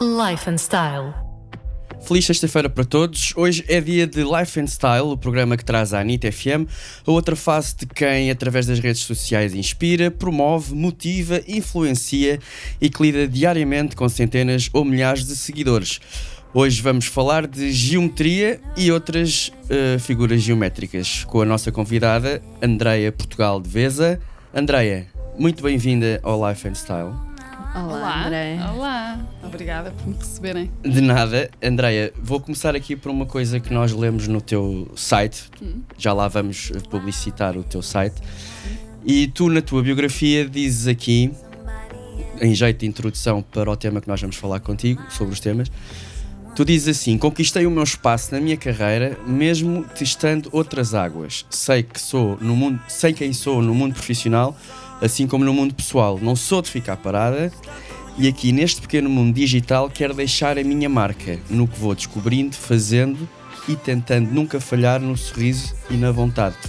Life and Style. Feliz sexta-feira para todos. Hoje é dia de Life and Style, o programa que traz à Anitta FM a outra face de quem, através das redes sociais, inspira, promove, motiva, influencia e que lida diariamente com centenas ou milhares de seguidores. Hoje vamos falar de geometria e outras uh, figuras geométricas com a nossa convidada Andreia Portugal de Veza. Andreia, muito bem-vinda ao Life and Style. Olá, Olá, André. olá, obrigada por me receberem. De nada, Andreia, vou começar aqui por uma coisa que nós lemos no teu site. Já lá vamos publicitar o teu site. E tu, na tua biografia, dizes aqui, em jeito de introdução para o tema que nós vamos falar contigo, sobre os temas, tu dizes assim: Conquistei o meu espaço na minha carreira, mesmo testando outras águas. Sei que sou no mundo, sei quem sou no mundo profissional, assim como no mundo pessoal. Não sou de ficar parada. E aqui neste pequeno mundo digital quero deixar a minha marca no que vou descobrindo, fazendo e tentando nunca falhar no sorriso e na vontade de